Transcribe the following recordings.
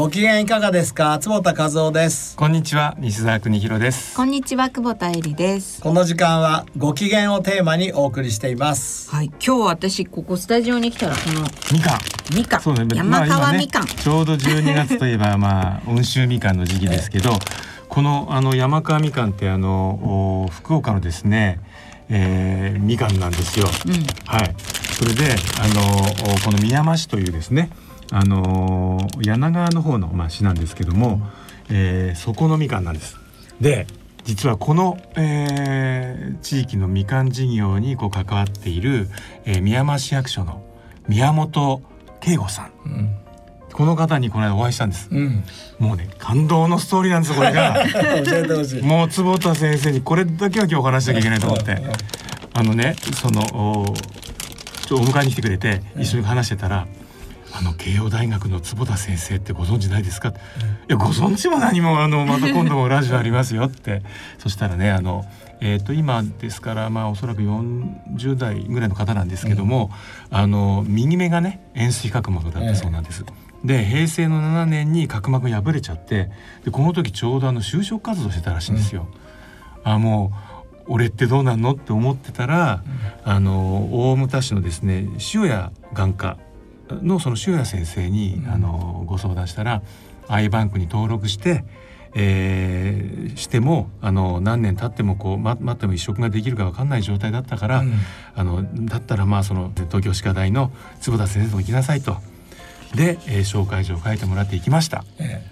ご機嫌いかがですか？坪田和夫です。こんにちは西澤邦弘です。こんにちは久保田恵里です。この時間はご機嫌をテーマにお送りしています。はい、今日私ここスタジオに来たらこのみかん。みかん、そうね山川まあ今ねみかん、ちょうど12月といえばまあ 温州みかんの時期ですけど、このあの山川みかんってあのお福岡のですね、えー、みかんなんですよ。うん、はい。それであのおこの宮山市というですね、あの柳川の方のまあ市なんですけども、えーそこのみかんなんです。で。実はこの、えー地域のみかん事業にこう関わっている、えー宮山市役所の宮本慶吾さん。うん、この方にこの間お会いしたんです。うん、もうね感動のストーリーなんですよこれが。もう坪田先生にこれだけは今日お話しなきゃいけないと思って。あのねそのおお迎えに来てくれて一緒に話してたら「あの慶応大学の坪田先生ってご存知ないですか?」いやご存知も何もあのまた今度もラジオありますよ」って そしたらねあのえー、と今ですからまあおそらく40代ぐらいの方なんですけども、あの右目がね円錐角膜だったそうなんです。で平成の7年に角膜破れちゃってでこの時ちょうどあの就職活動してたらしいんですよ。あもう俺ってどうなんのって思ってたら、あの大牟田市のですね塩谷眼科のその塩谷先生に、うんあのご相談したらアイバンクに登録して、えーしてもあの何年経ってもこうま待っても移植ができるか分かんない状態だったから、うんあのだったらまあその東京歯科大の坪田先生とも行きなさいと。で、えー紹介状を書いてもらって行きました。え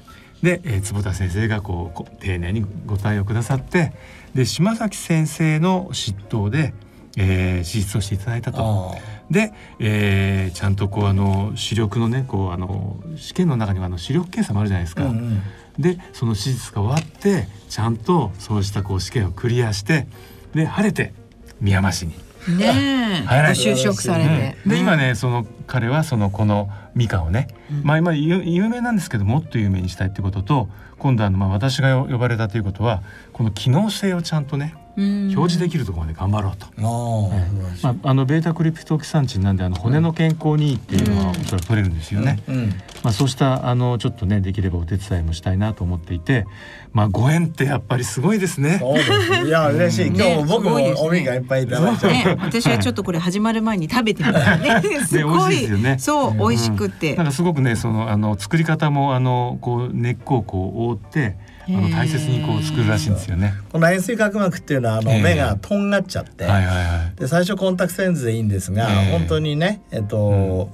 で、えー坪田先生がこう丁寧にご対応くださってで島崎先生の執刀で、えー、手術をしていただいたえと。あで、えーちゃんとこうあの視力のねこうあの試験の中にはあの視力検査もあるじゃないですか。あうんうん。でその手術が終わってちゃんとそうしたこう試験をクリアしてで晴れて宮山市に。ねえ、ごはい。はい就職されて、うん。で今ねその彼はそのこのみかんをね、うん。まあ今有有名なんですけどもっと有名にしたいってことと今度あのまあ私が呼ばれたということはこの機能性をちゃんとねうん表示できるところまで頑張ろうと。ああ、まあ、あのベータクリプトキサンチンなんであの骨の健康にいいっていうのはうんそれは取れるんですよね。うんまあ、そうしたあのちょっとねできればお手伝いもしたいなと思っていて、まあ、ご縁ってやっぱりすごいですね。いや嬉しい。今日も僕もおみかんいっぱいいただいちゃうね、私はちょっとこれ始まる前に食べてみた ね。すご美味しいですよね。そう、美味しくて。なんかすごくねそのあの作り方もあのこう根っこをこう覆ってあの大切にこう作るらしいんですよね。この円錐角膜っていうのはあのええ。目がとんがっちゃって、はいはいはい。で最初コンタクトレンズでいいんですが、ええ。本当にねえっと、こ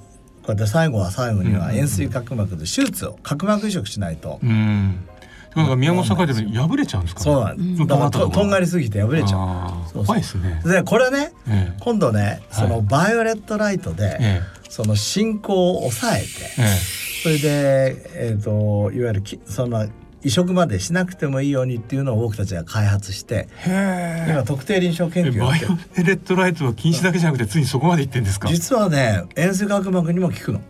うやって最後は最後にはうん。円錐角膜で手術を角膜移植しないと、うん。なんか宮本さん書いてるの破れちゃうんですか？そうなんです、うん。だからととんがりすぎて破れちゃう。そう怖いですね。う。でこれねええ。今度ねそのバイオレットライトで、えその進行を抑えて、ええ。それで、えー、といわゆるきその移植までしなくてもいいようにっていうのを僕たちが開発して今特定臨床研え。究をやってるバイオレットライトは近視だけじゃなくてついにそこまで行ってんですか？実はね円錐角膜にも効くの。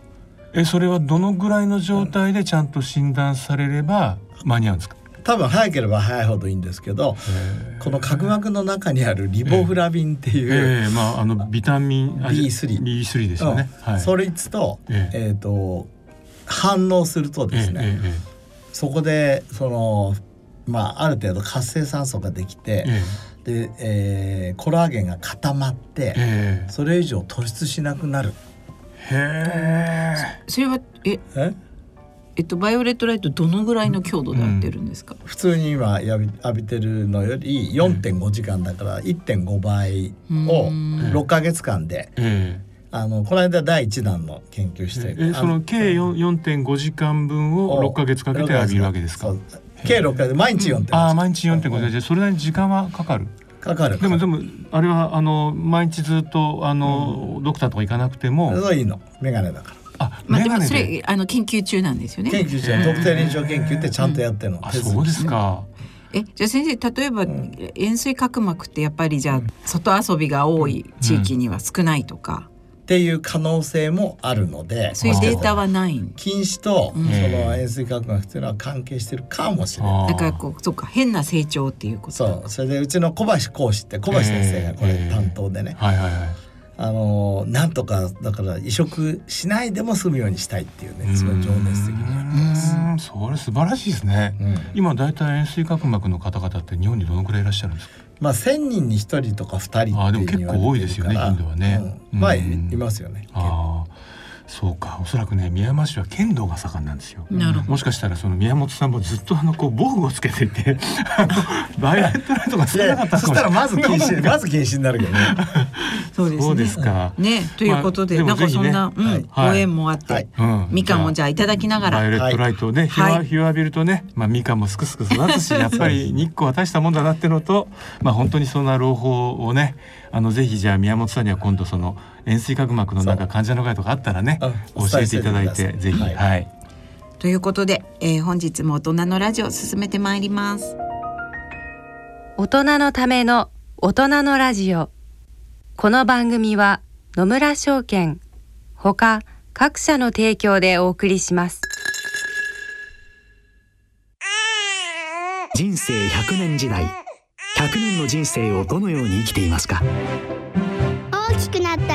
えそれはどのぐらいの状態でちゃんと診断されれば間に合うんですか？多分早ければ早いほどいいんですけどこの角膜の中にあるリボフラビンっていう、ええまああのビタミンあ B3 B3 ですよね。はい。うんそれと,、ええーと反応するとですね、えええそこでそのまあある程度活性酸素ができて、ええ。で、えーコラーゲンが固まって、ええ。それ以上突出しなくなる。へえ。それは、え、え？えっと、バイオレットライトどのぐらいの強度でやってるんですか？普通に今浴び浴びてるのより4.5時間だから1.5倍をうん。6ヶ月間でえあのこの間第1弾の研究してええその計四四点五時間分を六ヶ月かけて浴びるわけですか？計6ヶ月。毎日4.5時。間ああ毎日四点五時。間じゃそれなりに時間はかかる？かかる。でもでもあれはあの毎日ずっとあの、ドクターとか行かなくても、そういいの。メガネだから。あまあ、でも。それ、あの研究中なんですよね。研究中。特定臨床研究ってちゃんとやってるの、あ手続きそうですか。えじゃあ先生例えば、ん。円錐角膜ってやっぱりじゃあ外遊びが多い地域には少ないとか、っていう可能性もあるのでそういうデータはない。ん禁止とそうん。の塩水核学っていうのは関係してるかもしれない。だからこうそうか変な成長っていうこと。そう。それでうちの小橋講師って小橋先生がこれえー担当でね、はいはいはい。あのーなんとかだから移植しないでも済むようにしたいっていうねすごい情熱的にやってます。それ素晴らしいですね、うん。今だいたい塩水角膜の方々って日本にどのくらいいらっしゃるんですか？まあ1,000人に1人とか2人っていうあーでも結構多いですよね言われてるからインドはね。うん。まあいますよね。ああそうか。おそらくね宮山市は剣道が盛んなんですよ。なるほど。もしかしたらその宮本さんもずっとあのこう防具をつけていてあの バイオレットライトがい少なかったやそしたらまず禁止 まず禁止になるけどね。そうですね。そうですか、ねということで、まあなんかそんな、うんはい。ご縁もあって、はい。うん。みかんをじゃあいただきながら。バイオレットライトで、日はい。は日を浴びるとね、まあ、みかんもすくすく育つし やっぱり日光は大したもんだなってのと、まあ、本当にそんな朗報をねあのぜひじゃあ宮本さんには今度その塩水角膜のなんか患者の会とかあったらねうん。教えていただいてぜひ。はい。はい。ということで、えー本日も大人のラジオ進めてまいります。大人のための大人のラジオ。この番組は野村証券ほか各社の提供でお送りします。人生100年時代。100年の人生をどのように生きていますか？大きくなった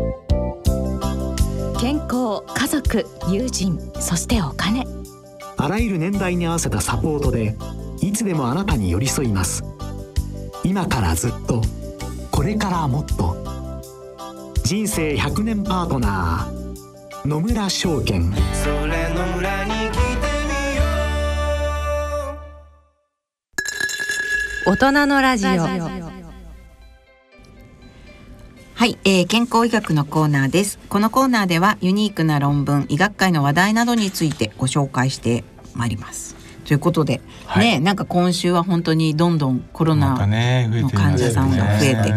家族友人そしてお金。あらゆる年代に合わせたサポートでいつでもあなたに寄り添います。今からずっとこれからもっと。人生100年パートナー野村証券。大人のラジオはい、えー、健康医学のコーナーです。このコーナーではユニークな論文医学界の話題などについてご紹介してまいります。ということで、はい。ねなんか今週は本当にどんどんコロナ、またね増えてる患者さんが増えて。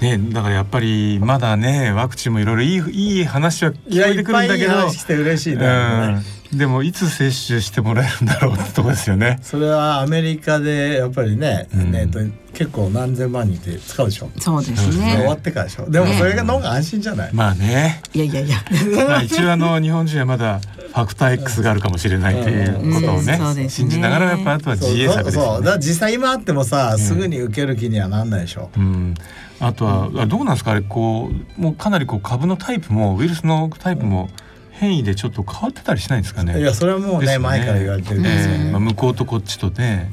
ねだからやっぱりまだねワクチンもいろいろいいいい話は聞こえてくるんだけど。いやいっぱいいい話して嬉しいね。うん、でもいつ接種してもらえるんだろうってとこですよね。それはアメリカでやっぱりね、うんえっと結構何千万人って使うでしょ。そうです終ねわってからでしょ。でもそれがの方が安心じゃない？まあね、いやいやいやまあ、一応あの日本人はまだファクター X があるかもしれないということをね,、信じながらやっぱあとは自衛策ですそうそうだ。から実際今あってもさ、すぐに受ける気にはなんないでしょ。うん、あとはあどうなんですか？あれこうもうかなりこう株のタイプもウイルスのタイプも変異でちょっと変わってたりしないんですかね？いやそれはもうねですよ前から言われてるんですよね。ええまあ、向こうとこっちとね。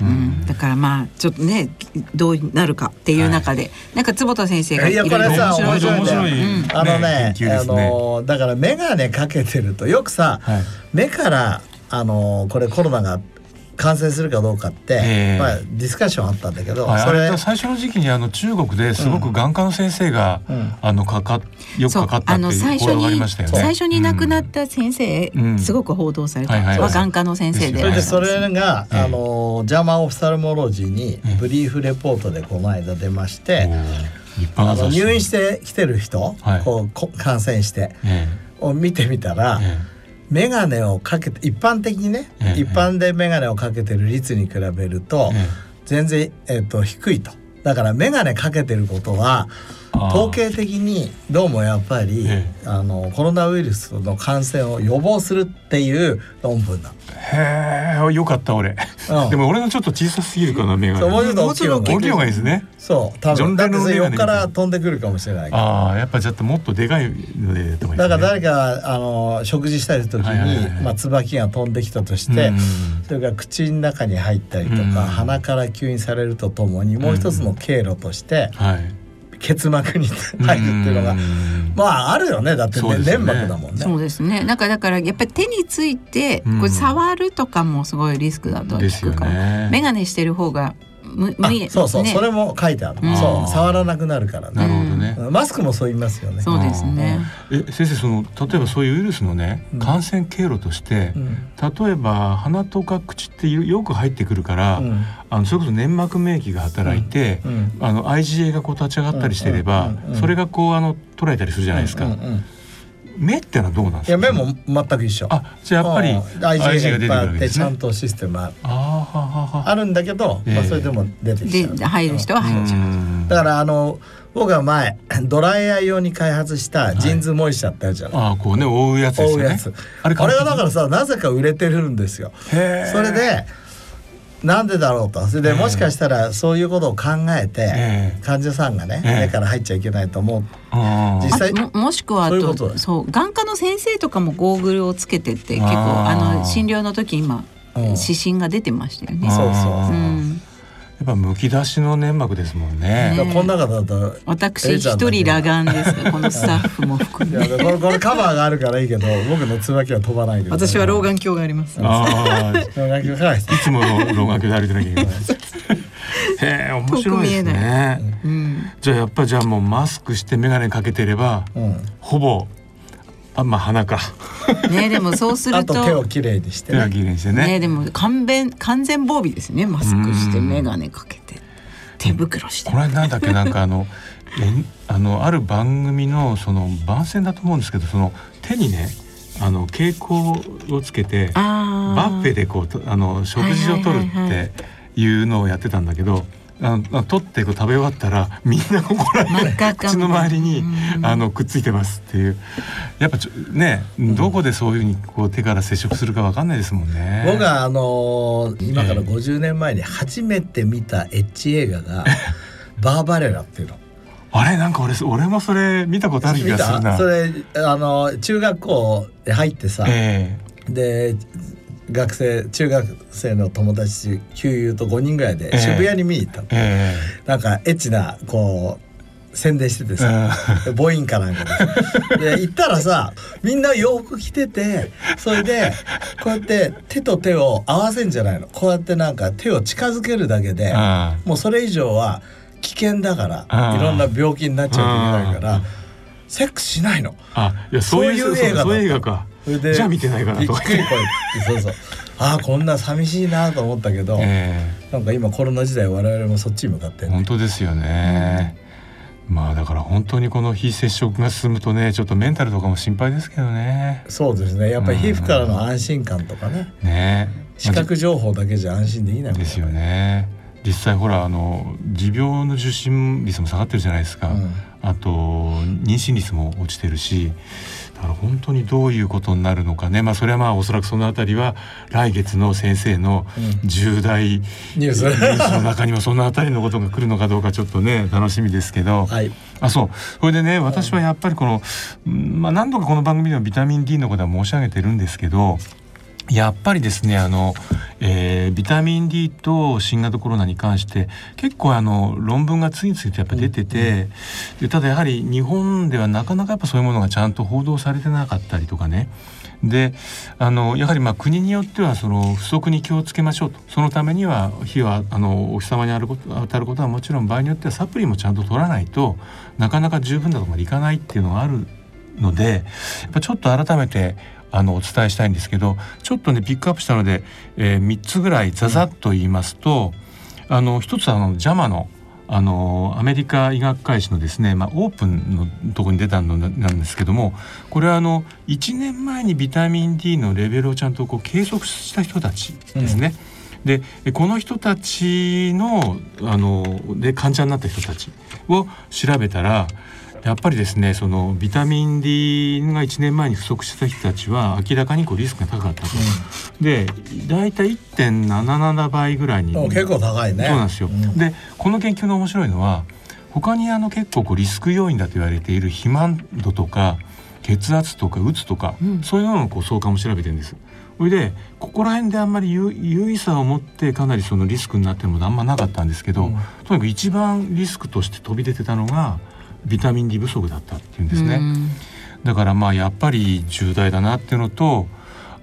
ううん、だからまあちょっとねどうなるかっていう中で、なんか坪田先生がいやこれさいろいろ面白い。面白い。あのねあ研究ですね。のだから眼鏡かけてるとよくさ、はい。目からあのこれコロナが感染するかどうかって、ええ。まあ、ディスカッションあったんだけど、はい、それあれ最初の時期にあの中国ですごく眼科の先生が、うん。あのかかよくそうかかったってあの最初いう報道がありにましたよね。最初に亡くなっうんた先生、うん。すごく報道された、はいはいは眼科の先生で。それでそれが、ええ。あのジャーマンオフサルモロジーにええ。ブリーフレポートでこの間出まして、あの入院してきてる人、はい。こうこ感染してえ。を見てみたら、ええ眼鏡をかけて一般的にね、ええ一般で眼鏡をかけてる率に比べると、え全然、えっと低いと。だから眼鏡かけてることは統計的にどうもやっぱり、えあのコロナウイルスの感染を予防するっていう論文だ。へえよかった俺、うん。でも俺のちょっと小さすぎるかな目がそうもうちょっと大きい方がいいいですね。そう多分。だって横から飛んでくるかもしれないから。ああやっぱちょっともっとでかいのでね。だから誰かあの食事したりする時にまあ椿が飛んできたとして、うんそれが口の中に入ったりとか、うん。鼻から吸引されるとともにもう一つの経路としてはい結膜に入るっていうのが、ん。まああるよね。だって、ねね。粘膜だもんね。そうですね。なんかだからやっぱり手についてうん。これ触るとかもすごいリスクだとですよ聞くから、ね。眼鏡してる方がむ無理そうそう、ね。それも書いてある、うん。そう。触らなくなるからなね、るほどね。マスクもそう言いますよね。そうですね。え先生その例えばそういうウイルスのねうん。感染経路として、うん。例えば鼻とか口ってよよく入ってくるから、うん。あのそれこそ粘膜免疫が働いて、うん。あの IgA がこう立ち上がったりしてれば、うんうん。うん。うん。それがこうあの捉えたりするじゃないですか。うん。うん。うん目ってのはどうなんですか？いや目も全く一緒。あじゃあやっぱりうん。IgA が出てくるわけですね。ちゃん。とシステムある。あーはははあるんだけど、まあ、ええ。それでも出てきちゃう。で入る人は入っちゃう。うんだからあの僕が前ドライヤー用に開発したジーンズモイスチャーってあるじゃない、あーこうね覆うやつですよね。覆うやつ。あれあれがだからさなぜか売れてるんですよ。へー。それでなんでだろうと。それでええ。もしかしたらそういうことを考えて、ええ。患者さんがね、ええ。目から入っちゃいけないと思う。実際あももしくはあそういうこととそう眼科の先生とかもゴーグルをつけてって結構あの診療の時今うん。指針が出てましたよね。そうそう。うん、やっぱむき出しの粘膜ですもんね。だからこの中だと私一人裸眼ですがこのスタッフも含め。いやこれこれカバーがあるからいいけど僕の椿は飛ばない私は老眼鏡があります。ああ、老眼鏡からいつもの老眼鏡で歩いてなきゃいけない。へえ、面白いです遠く見えね。うん、じゃあやっぱじゃあもうマスクして眼鏡かけてれば、うん。ほぼあまあ鼻か。ねでもそうすあると と手をきれいにしてね。きれいにしてね。ねでも完全完全防備ですね。マスクして眼鏡かけて手袋して。これなんだっけなんかあの えあのある番組のその番宣だと思うんですけどその手にねあの蛍光をつけてあバッフェでこうとあの食事をとるはいはいはいはっていうのをやってたんだけど。あの取ってこう食べ終わったらみんなここら真っ赤っか口の周りにうん。あのくっついてますっていう。やっぱちょねどこでそういうふうにこう手から接触するかわかんないですもんね。僕はあのー今から50年前に初めて見たエッジ映画がバーバレラっていうの。あれなんか俺俺もそれ見たことある気見がするな。たそれあの中学校へ入ってさ、え。で学生中学生の友達旧友と5人ぐらいでええ。渋谷に見に行ったの、ええ。なんかエッチなこう宣伝しててさ、母音かなんかで。で行ったらさみんな洋服着ててそれでこうやって手と手を合わせんじゃないの。こうやってなんか手を近づけるだけであもうそれ以上は危険だからいろんな病気になっちゃうといけないかあらセックスしないの。あいやそういう映画そういう映画か。それでじゃあ見てないかなと。びっくりこれそうそう。ああこんな寂しいなと思ったけど、えなんか今コロナ時代我々もそっちに向かってね。本当ですよね。まあだから本当にこの非接触が進むとねちょっとメンタルとかも心配ですけどね。そうですね。やっぱり皮膚からの安心感とかね。ね。視覚情報だけじゃ安心できないですよね。実際ほらあの持病の受診率も下がってるじゃないですか。うん。あと妊娠率も落ちてるしだから本当にどういうことになるのかね。まあそれはまあおそらくそのあたりは来月の先生の重大ニュース。の中にもそのあたりのことが来るのかどうかちょっとね楽しみですけど、はい。あそう。それでね私はやっぱりこの、うんまあ、何度かこの番組でもビタミン D のことは申し上げてるんですけどやっぱりですねあの、えービタミン D と新型コロナに関して結構あの論文が次々とやっぱ出てて、でただやはり日本ではなかなかやっぱそういうものがちゃんと報道されてなかったりとかね。であのやはりまあ国によってはその不足に気をつけましょうと。そのためには火はあのお日様に当たること当たることはもちろん場合によってはサプリもちゃんと取らないとなかなか十分なところまでいかないっていうのがあるのでやっぱちょっと改めてあのお伝えしたいんですけどちょっとねピックアップしたので、え3つぐらいざざっと言いますと、あの一つはあの JAMA のあのアメリカ医学会誌のですね、まあ、オープンのところに出たのなんですけどもこれはあの1年前にビタミン D のレベルをちゃんとこう計測した人たちですね。でこの人たちのあので患者になった人たちを調べたらやっぱりですねそのビタミン D が1年前に不足してた人たちは明らかにこうリスクが高かったと。で大体1.77倍ぐらいに。結構高いね。そうなんですよ。うん。でこの研究の面白いのは他にあの結構こうリスク要因だと言われている肥満度とか血圧とかうつとか、うん。そういうののこう相関を調べてるんです。それでここら辺であんまり有有意差を持ってかなりそのリスクになってるものあんまなかったんですけど、うん。とにかく一番リスクとして飛び出てたのがビタミン D 不足だったっていうんですね。うんだからまあやっぱり重大だなっていうのと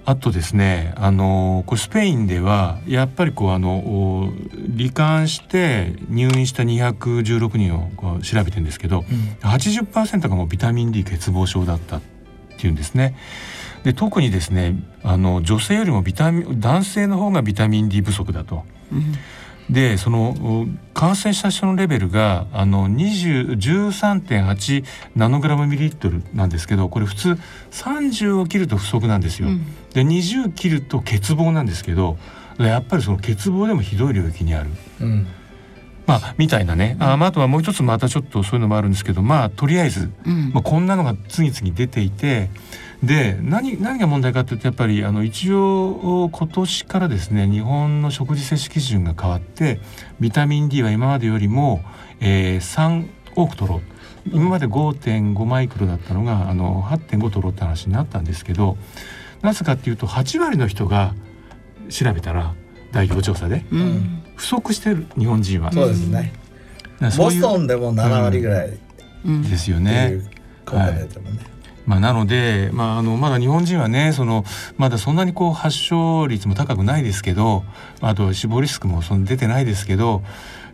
あとですねあのこれスペインではやっぱりこうあの罹患して入院した216人を調べてるんですけど、うん、80%がもうビタミン D 欠乏症だったっていうんですね。で特にですねあの女性よりもビタミン男性の方がビタミン D 不足だと。うんでその感染した人のレベルがあの13.8ナノグラムミリリットルなんですけどこれ普通30を切ると不足なんですよ。うん、で20切ると欠乏なんですけどやっぱりその欠乏でもひどい領域にある。うん。まあ、みたいなね、ああとはもう一つまたちょっとそういうのもあるんですけどまあとりあえず、うん、まあ、こんなのが次々出ていてで何何が問題かというとやっぱりあの一応今年からですね日本の食事摂取基準が変わってビタミン D は今までよりも、えー、3多く取ろう。今まで5.5マイクロだったのがあの8.5取ろうって話になったんですけどなぜかっていうと8割の人が調べたら大規模調査で、うん、不足してる日本人は。そうですね。ボストンでも7割ぐらい、うん、ですよね。はいまあ、なので、まあ、あのまだ日本人はねそのまだそんなにこう発症率も高くないですけどあと死亡リスクもその出てないですけど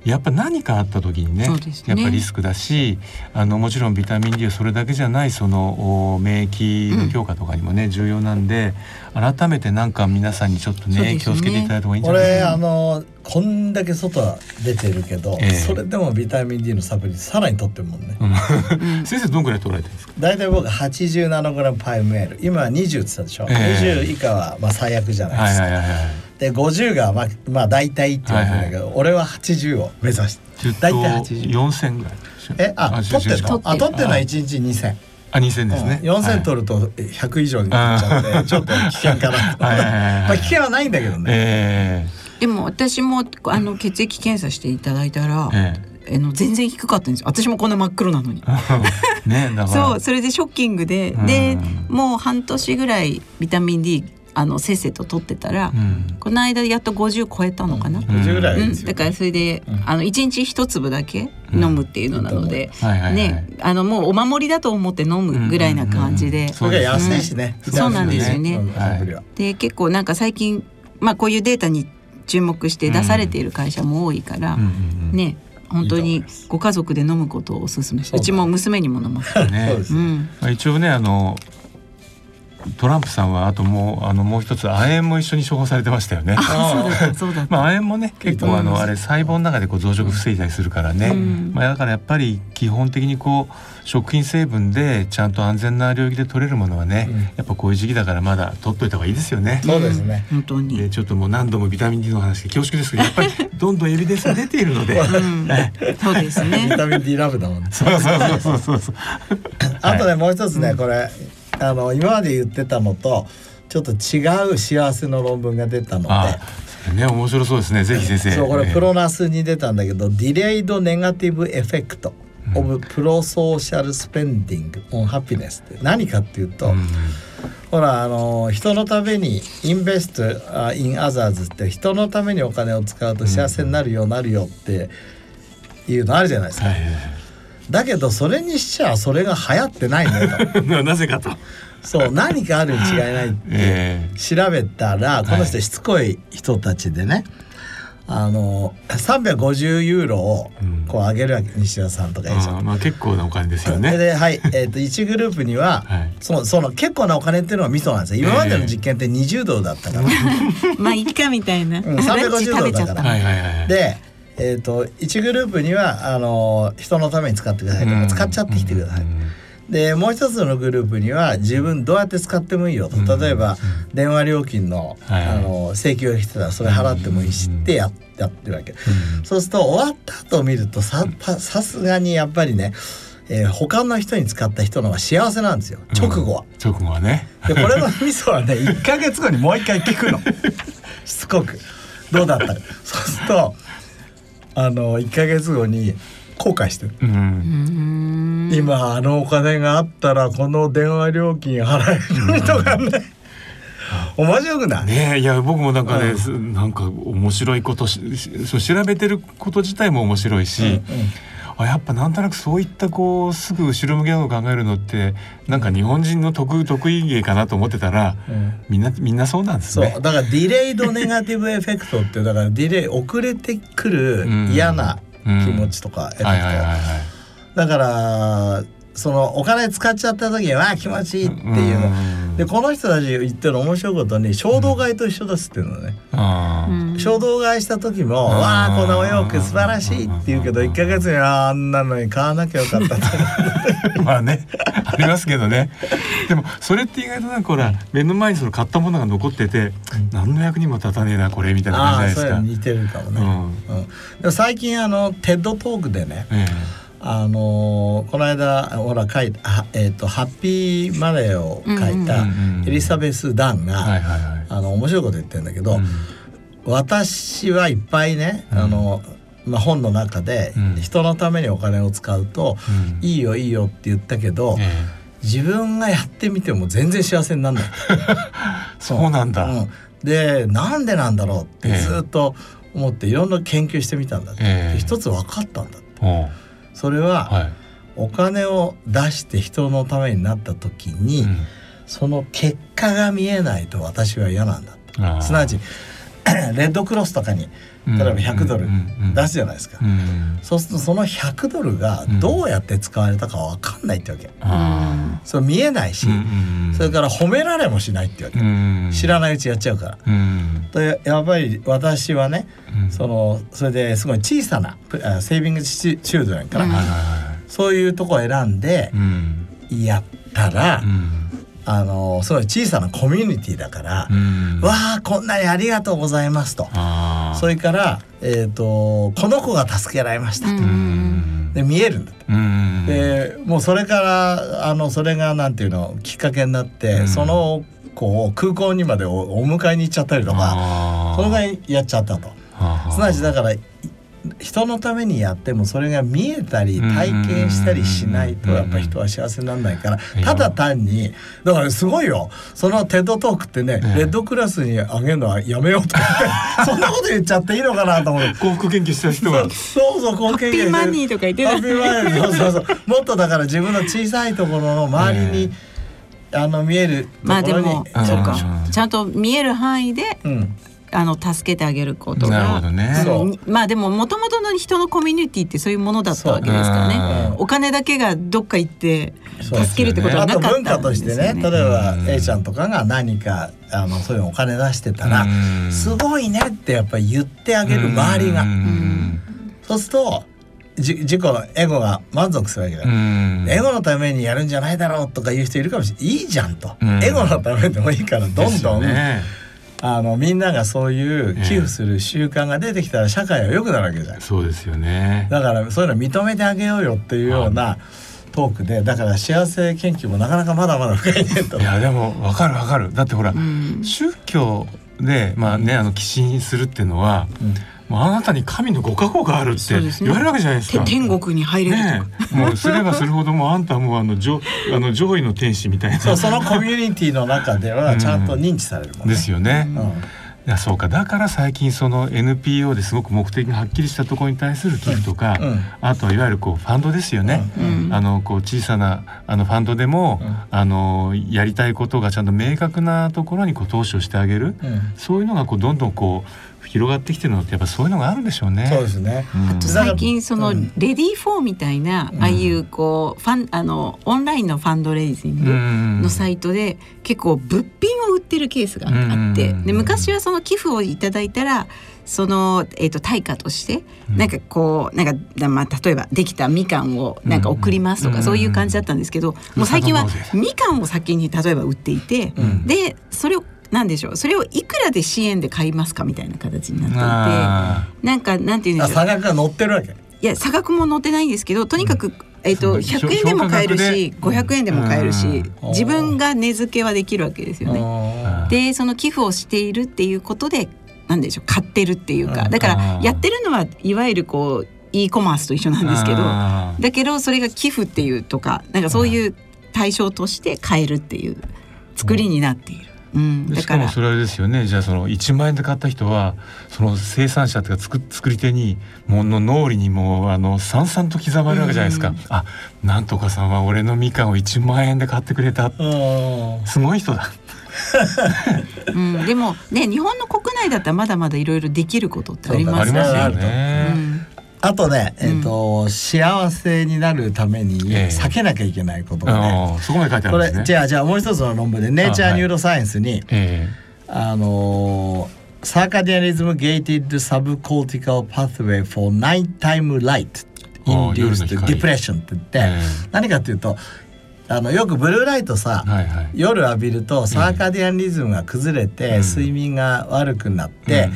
やっぱ何かあった時にね、ね、やっぱリスクだしあのもちろんビタミン D はそれだけじゃないその免疫の強化とかにもね、うん、重要なんで改めてなんか皆さんにちょっとね、ね、気をつけていただいた方がいいんじゃないかな。あのこんだけ外は出てるけど、えー、それでもビタミン D のサプリさらに取ってるもんね。先生どんぐらい取られてるんですか？大体僕80ナノグラムパイムエール今は20って言ったでしょ？えー、20以下はまあ最悪じゃないですか。はいはいはいはいで50がまあまあ大体って言われるんだけど、はいはい、俺は80を目指して大体80 4000ぐらいえあ取ってんの？あ取ってんのは1日2000あ2000ですね、うん、4000取ると100以上になっちゃうんで、はい、ちょっと危険かなまあ危険はないんだけどね、えー、でも私もあの血液検査していただいたら、えーあの全然低かったんです私もこんな真っ黒なのに。ねそう それでショッキングで、でもう半年ぐらいビタミン D あのせっせと取ってたら、うん、この間やっと50超えたのかな、うん、ぐらい、うん、だからそれで、あの一日一粒だけ飲むっていうのなので、ねあのもうお守りだと思って飲むぐらいな感じで、それが安いしね、そうなんですよね、で結構なんか最近まあこういうデータに注目して出されている会社も多いから、ね本当にご家族で飲むことをおすすめしうちも娘にも飲ます。ね、うん、一応ねあのトランプさんはあともうあのもう一つ亜鉛も一緒に処方されてましたよね。まあ亜鉛もね結構あのあれ細胞の中でこう増殖防いだりするからね。まあだからやっぱり基本的にこう食品成分でちゃんと安全な領域で取れるものはね、やっぱこういう時期だからまだ取っといた方がいいですよね。そうですね。本当に。でちょっともう何度もビタミン D の話で恐縮ですけどやっぱりどんどんエビデンスが出ているので。そうですね。ビタミン D ラブだもん、そうそうそうそうそう。あとねもう一つねこれ。あの今まで言ってたのとちょっと違う幸せの論文が出たので。ね面白そうですね。ぜひ先生。そうこれプロナスに出たんだけど、 delayed negative effect. of prosocial spending on happiness って何かっていうと、うん、ほらあの人のために invest in others って人のためにお金を使うと幸せになるようなるよっていうのあるじゃないですか。はいはいはいだけどそれにしちゃそれが流行ってないんだよ なぜかと。そう何かあるに違いないって 調べたら、この人しつこい人たちでね、あの350ユーロをこう上げるわけ、西田さんとかいいじゃん、まあ結構なお金ですよね。ではい、えー、と1グループには、はい、そのその結構なお金っていうのはミソなんですよ。今までの実験って20ドルだったから、まあいっかみたいな、うん、350ドルだから。はいはいはい、でえーと、1グループにはあの人のために使ってくださいとか、使っちゃってきてください。でもう一つのグループには自分どうやって使ってもいいよと。例えば電話料金の,、あの請求が来てたらそれ払ってもいいしってややってるわけ、そうすると終わった後見るとささすがにやっぱりねえー、他の人に使った人の方が幸せなんですよ。直後は、直後はね。でこれの味噌はね 1か月後にもう一回聞くの。しつこく。どうだったか。そうするとあの1か月後に後悔してる、うん、今あのお金があったらこの電話料金払えるとかね、面白くない？ねいや僕もなんかね、うん、なんか面白いことし調べてること自体も面白いし、うんうんあやっぱなんとなくそういったこうすぐ後ろ向きなのを考えるのってなんか日本人の得得意芸かなと思ってたら、うん、みんなみんなそうなんですね。そう。だからディレイドネガティブエフェクトってだからディレイ遅れてくる嫌な気持ちとかエフェクト。だからそのお金使っちゃった時にわあ気持ちいいっていうの、でこの人たち言ってる面白いことに衝動買いと一緒ですっていうのね、うん、衝動買いした時も「わあこのお洋服素晴らしい」って言うけど1か月にあんなのに買わなきゃよかったと。まあねありますけどね。でもそれって意外となんかほら目の前にその買ったものが残ってて、何の役にも立たねえなこれみたいな感じじゃないですか。似てるかもね、うん。うん、でも最近あのテッドトークでね、ええあのこの間ほら書いた、えーと「ハッピーマネー」を書いたエリザベス・ダンが、あの面白いこと言ってるんだけど、うん、私はいっぱいね、あのまあ、本の中で人のためにお金を使うと、うん、いいよいいよって言ったけど、自分がやってみても全然幸せにならない。そうなんだ、うん、でなんでなんだろうってずっと思っていろんな研究してみたんだって、えー、一つ分かったんだって。それは、はい、お金を出して人のためになった時に、うん、その結果が見えないと私は嫌なんだすなわち レッドクロスとかに例えば100ドル出すじゃないですか、そうするとその100ドルがどうやって使われたか分かんないってわけ、それ見えないし、それから褒められもしないってわけ、知らないうちやっちゃうから、でやっぱり私はね、そのそれですごい小さなセービングチュードレンから、そういうとこを選んでやったら、あのすごい小さなコミュニティだから、わあこんなにありがとうございますと。それから、えーと、この子が助けられましたと。で見えるんだでもうそれからあのそれがなんていうのきっかけになって、その子を空港にまでお迎えに行っちゃったりとかそのぐらいやっちゃったと。すなわちだから人のためにやってもそれが見えたり体験したりしないとやっぱ人は幸せにならないからただ単にだからすごいよ。その TED Talk ってねレッドクラスにあげるのはやめようと思って そんなこと言っちゃっていいのかなと思って幸福研究した人が。そうそう幸福研究ハッピーマニーとか言って Happy Money そうそうそうもっとだから自分の小さいところの周りに、あの見えるまあでもそうか。ちゃんと見える範囲で、うんあの助けてあげることが、ね、まあでももともとの人のコミュニティってそういうものだったわけですからね。お金だけがどっか行って助けるってことはなかったんですよ、ね、文化としてね例えば A ちゃんとかが何かあのそういうお金出してたらすごいねってやっぱり言ってあげる周りが。そうするとじ自己エゴが満足するわけだ、エゴのためにやるんじゃないだろうとか言う人いるかもしれない。いいじゃんと、エゴのためでもいいからどんどん、ね、あのみんながそういう寄付する習慣が出てきたら社会は良くなるわけじゃん、そうですよね。だからそういうの認めてあげようよっていうようなトークでだから幸せ研究もなかなかまだまだ深いねと。いやでも分かる分かる。だってほら、うん、宗教でまあねあの寄進するっていうのは、うんあなたに神のご加護があるって言われるわけじゃないですか。天国に入れるね、もうすればするほどもあんたもあの上あの上位の天使みたいな。そうそのコミュニティの中ではちゃんと認知されるもんね。ですよね。うん。いやそうか。だから最近その NPO ですごく目的がはっきりしたところに対する寄付とか、うん、あとはいわゆるこうファンドですよね、うん、あのこう小さなあのファンドでも、うん、あのやりたいことがちゃんと明確なところにこう投資をしてあげる、そういうのがこうどんどんこう広がってきてるのってやっぱそういうのがあるんでしょうね。そうですね。あと最近そのレディーフォーみたいな、ああいうこうファンあのオンラインのファンドレイジングのサイトで結構物品を売ってるケースがあって、で昔はその寄付をいただいたら。その、えーと、対価として、なんかこうなんか、まあ、例えばできたみかんをなんか送りますとか、そういう感じだったんですけど、もう最近はみかんを先に例えば売っていて、でそれをなんでしょう。それをいくらで支援で買いますかみたいな形になっていて。なんかなんていうんでしょう。差額が載ってるわけ。いや差額も載ってないんですけどとにかく、うん、えーと、100円でも買えるし500円でも買えるし自分が値付けはできるわけですよね。でその寄付をしているっていうことでなんでしょう。買ってるっていうか。だからやってるのはいわゆるこう e コマースと一緒なんですけどだけどそれが寄付っていうとかなんかそういう対象として買えるっていう作りになっている。うん、しかもそれあれですよね。じゃあその1万円で買った人はその生産者というか作作り手にもの脳裏にもあのさんさんと刻まれるわけじゃないですか、うん、あなんとかさんは俺のみかんを1万円で買ってくれた。すごい人だ。うん、でもね日本の国内だったらまだまだいろいろできることってありますよね。あとね、えーと、うん、幸せになるために避けなきゃいけないことがね、えー、そこまで書いてあるんです、ね、これじゃあじゃあもう一つの論文で「Nature Neuroscience に」あ,、の circadian rhythm gated subcortical pathway for nighttime light induced depression って言って、えー、何かっていうとあのよくブルーライトさ、はいはい、夜浴びるとサーカディアンリズムが崩れて、うん、睡眠が悪くなって、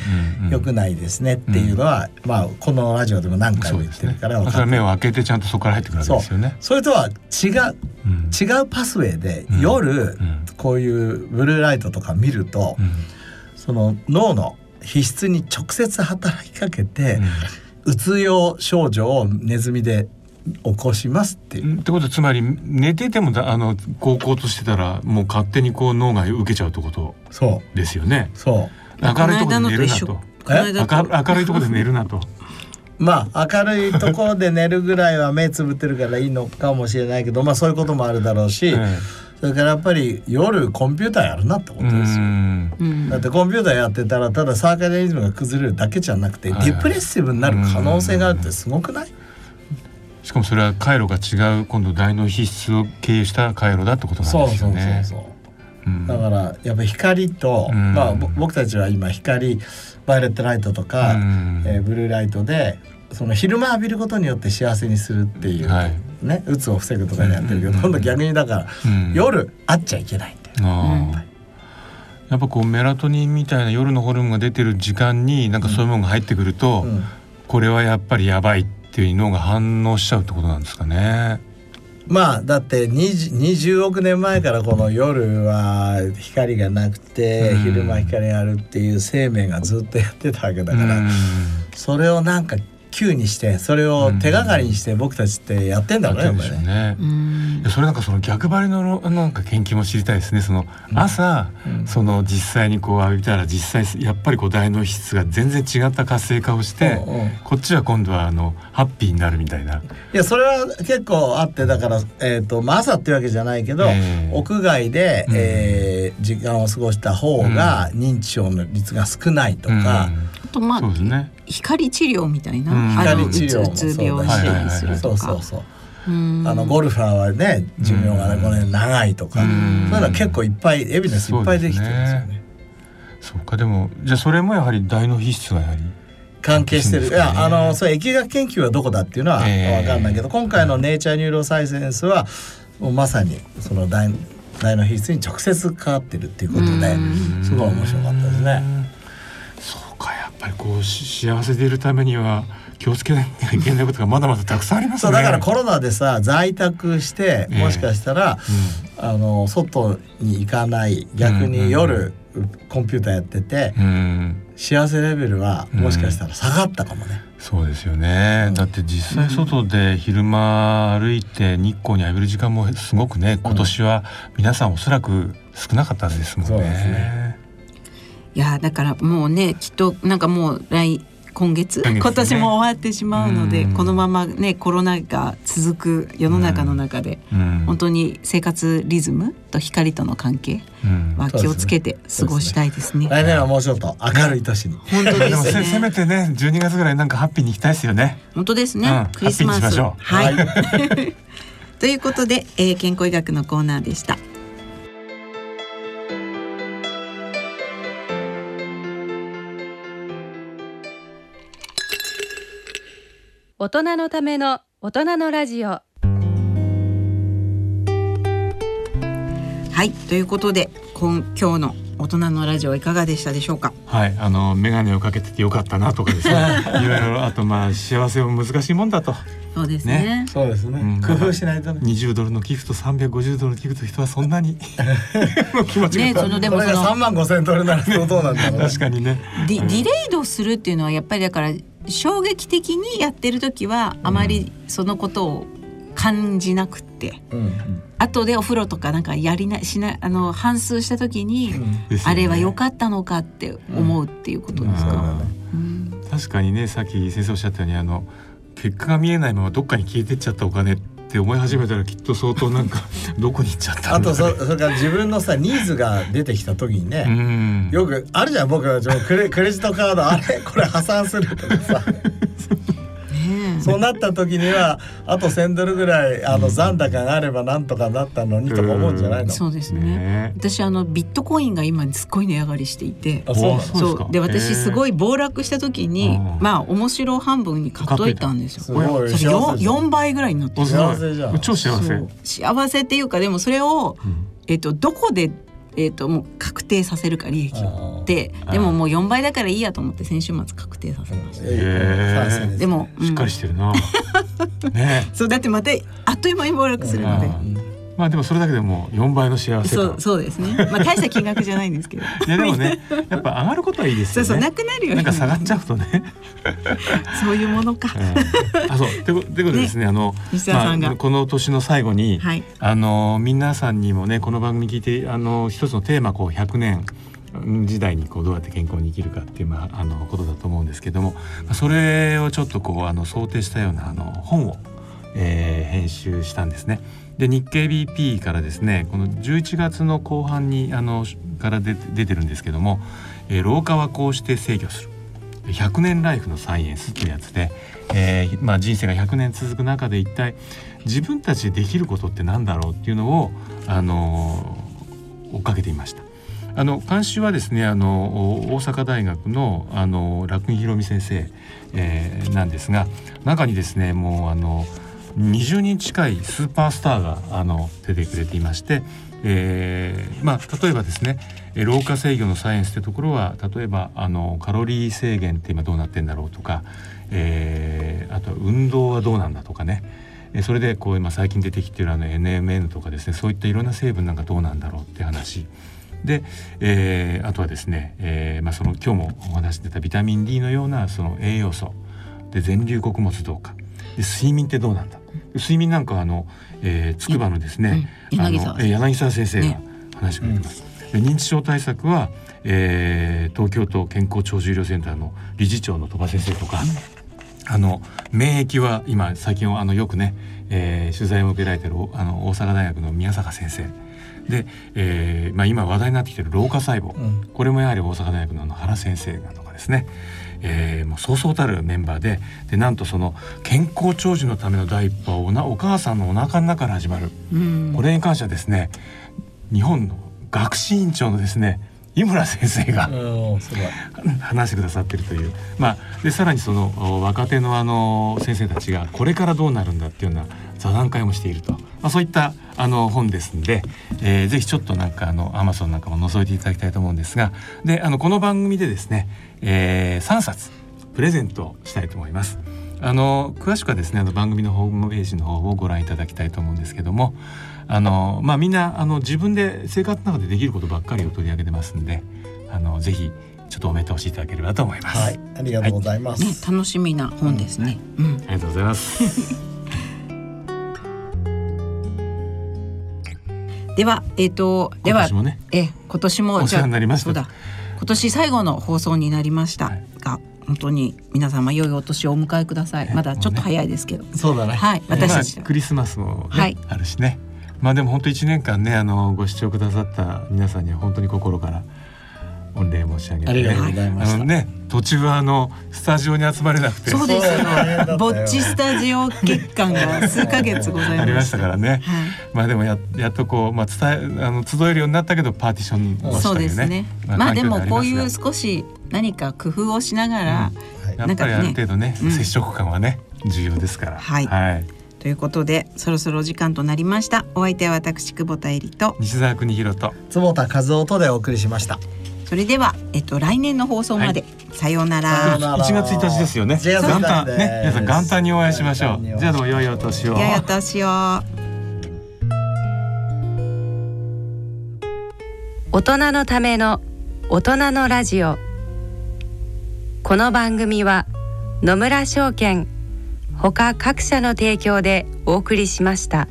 うん、よくないですねっていうのは、うん、まあこのラジオでも何回も言ってるから分かる、ね、目を開けてちゃんとそこから入ってくるわけですよね。それとは違う、違うパスウェイで、夜、こういうブルーライトとか見ると、その脳の皮質に直接働きかけて、うつ病症状をネズミで起こしますっていう。ってことつまり寝ててもあの高校としてたらもう勝手にこう脳が受けちゃうってことですよね。そう明るいところで寝るなと。明るいところで寝るなと。まあ明るいところで寝るぐらいは目つぶってるからいいのかもしれないけどまあそういうこともあるだろうし、ええ、それからやっぱり夜コンピューターやるなってことですよ。だってコンピューターやってたらただサーカデリズムが崩れるだけじゃなくて、ディプレッシブになる可能性があるってすごくない、しかもそれは回路が違う今度大脳皮質を経由した回路だってことなんですよね。そうそうそう。う。ん、だからやっぱり光と、うん、まあ僕たちは今光バイオレットライトとか、うん、えー、ブルーライトでその昼間浴びることによって幸せにするっていう、はい、ねうつを防ぐとかでやってるけど、今度逆にだから、夜会っちゃいけないんだよ。やっぱこうメラトニンみたいな夜のホルモンが出てる時間になんかそういうものが入ってくると、これはやっぱりやばいっっていう脳が反応しちゃうってことなんですかね。まあだって 20, 20億年前からこの夜は光がなくて昼間光があるっていう生命がずっとやってたわけだからそれをなんか急にしてそれを手がかりにして僕たちってやってんだろうね。ね。それなんかその逆張りのなんか研究も知りたいですね。その朝、うん、その実際にこう浴びたら実際やっぱりこう大脳質が全然違った活性化をして、うんこっちは今度はあのハッピーになるみたいな。いやそれは結構あってだからえっ、ー、とまあ朝っていうわけじゃないけど、えー、屋外で、うん、えー、時間を過ごした方が認知症の率が少ないとか。とまあ、ね、光治療みたいな、うん、光治療うつ病したりするとか。そうそうそう。あのゴルファーはね寿命がねこの長いとかそういうのは結構いっぱいエビデンスいっぱいできてるんですよね。そうかでもじゃあそれもやはり大脳皮質がやはり。関係してる、ね、いやあのそれ疫学研究はどこだっていうのは分かんないけど、えー、今回の「ネイチャー・ニューロサイエンスは」もうまさにその大大脳皮質に直接関わってるっていうことですごい面白かったですね。ぱりこう幸せでいるためには気をつけなきゃいけないことがまだまだたくさんありますね。だからコロナでさ在宅してもしかしたら、えーうん、あの外に行かない逆に夜、うんうん、コンピューターやってて、うん、幸せレベルはもしかしたら下がったかもね。そうですよね、だって実際外で昼間歩いて日光に浴びる時間もすごくね今年は皆さんおそらく少なかったですもんね。いやだからもうねきっとなんかもう来今月、ね、今年も終わってしまうので、このままねコロナが続く世の中の中で、本当に生活リズムと光との関係は気をつけて過ごしたいですね。すね来年はもうちょっと明るい年に。本当ですね。せめてね12月ぐらいなんかハッピーに行きたいですよね。本当ですね。うん、クリスマス。はい。ということで、えー、健康医学のコーナーでした。大人のための大人のラジオ。はいということで今今日の大人のラジオいかがでしたでしょうか？はいあの眼鏡をかけててよかったなとかですね。いろいろあとまあ幸せも難しいもんだと。そうですね、ね、そうですね、うん、工夫しないとね。20ドルの寄付と350ドルの寄付と人はそんなに 気持ちが、ね、そのでもその3万5千ドルならどうなんだろう確かにね。ディディレイドするっていうのはやっぱりだから衝撃的にやってる時はあまりそのことを感じなくてて、うん、後でお風呂とかなんかやりなしなあの反数した時に、うん、あれは良かったのかって思うっていうことですか？確かにねさっき先生おっしゃったようにあの結果が見えないままどっかに消えてっちゃったお金って思い始めたらきっと相当なんか どこに行っちゃったあとそそれから自分のさニーズが出てきた時にねよくあるじゃん僕はクレクレジットカードあれ？これ破産するとかさそうなった時にはあと1,000ドルぐらいあの残高があればなんとかなったのにとか思うんじゃないの、そうですね。私あのビットコインが今すっごい値上がりしていて。そうそう。で私すごい暴落した時にまあ面白半分に買っといたんですよ。すごい。それ 4, 4倍ぐらいになって幸せじゃん。超幸せ。幸せっていうかでもそれを、えっと、どこでえーと、もう確定させるか利益をででももう4倍だからいいやと思って先週末確定させました、えー、でも、しっかりしてるな、ね。そうだってまたあっという間に暴落するので、まあでもそれだけでも4倍の幸せそうそうですね。まあ大した金額じゃないんですけど。いやでもね、やっぱ上がることはいいですよね。そうそうなくなるよ、ね、なんか下がっちゃうとね。そういうものか。うん、あそうということでですね、ねあのまあこの年の最後に、はい、あの皆さんにもねこの番組聞いてあの一つのテーマこう100年。時代にこうどうやって健康に生きるかっていう、まあ、あのことだと思うんですけどもそれをちょっとこうあの想定したようなあの本を、えー、編集したんですね。で日経 BP からですねこの11月の後半にあのから出てるんですけども、えー、老化はこうして制御する100年ライフのサイエンスというやつで、えーまあ、人生が100年続く中で一体自分たちでできることって何だろう？っていうのを、あのー、追っかけていました。あの監修はですねあの大阪大学のあの楽井宏美先生、えー、なんですが中にですねもうあの20人近いスーパースターがあの出てくれていまして、えー、まあ例えばですね老化制御のサイエンスってところは例えばあのカロリー制限って今どうなってんだろうとか、えー、あとは運動はどうなんだとかね。それでこう今最近出てきてるあの NMN とかですねそういったいろんな成分なんかどうなんだろうって話。で、えー、あとはですね、えーまあ、その今日もお話してたビタミン D のようなその栄養素。で全粒穀物どうか。で睡眠ってどうなんだ。睡眠なんかあの、えー、筑波のですね、うん、柳沢柳沢先生が話してくれてます。ね、認知症対策は、えー、東京都健康長寿医療センターの理事長の鳥羽先生とか、うん、あの免疫は今最近あのよくね、えー、取材を受けられてるあの大阪大学の宮坂先生。で、えーまあ、今話題になってきてる老化細胞、うん、これもやはり大阪大学の原先生とかですねえー、もうそうそうたるメンバーででなんとその健康長寿のための第一歩をお母さんのお腹の中から始まる、うん、これに関してはですね日本の学士院長のですね井村先生が話してくださってるという、まあ、でさらにその若手のあの先生たちがこれからどうなるんだっていうような座談会もしていると、まあ、そういったあの本ですんで、えー、ぜひちょっとなんかあのアマゾンなんかも覗いていただきたいと思うんですがであのこの番組でですね、えー、3冊プレゼントしたいと思います。あの詳しくはですねあの番組のホームページの方をご覧いただきたいと思うんですけどもあの、まあ、みんなあの自分で生活の中でできることばっかりを取り上げてますんであのぜひちょっとお目通しいただければと思います。はい、ありがとうございます。はい、ね、楽しみな本ですね。うん、ありがとうございます。では、えっ、ー、と、では、ね、え、今年もお世話になりました。今年最後の放送になりましたが、はい、本当に皆様良いお年をお迎えください。まだちょっと早いですけど。そうだね。はい、私たち、クリスマスも、ね、はい、あるしね。まあでも本当一年間ねあのご視聴くださった皆さんには本当に心から御礼申し上げて、ありがとうございました。ね途中はあのスタジオに集まれなくて。そうですよぼっちスタジオ月間が数ヶ月ございましありましたからね、はい、まあでもややっとこうまあ伝えあの集えるようになったけどパーティションをそうですね。まあ、まあ、でもこういう少し何か工夫をしながら、うん、やっぱりある程度ね、ね、接触感はね重要ですから。はい、はい。ということでそろそろ時間となりました。お相手は私久保田恵里と。西澤邦弘と。坪田和夫とでお送りしましたそれではえっと来年の放送まで、はい、さようなら。1月1日ですよね。元旦。ね皆さん元旦にお会いしましょう。じゃあどう。も良いお年を。良いお年を。大人のための大人のラジオ。この番組は野村証券ほか各社の提供でお送りしました。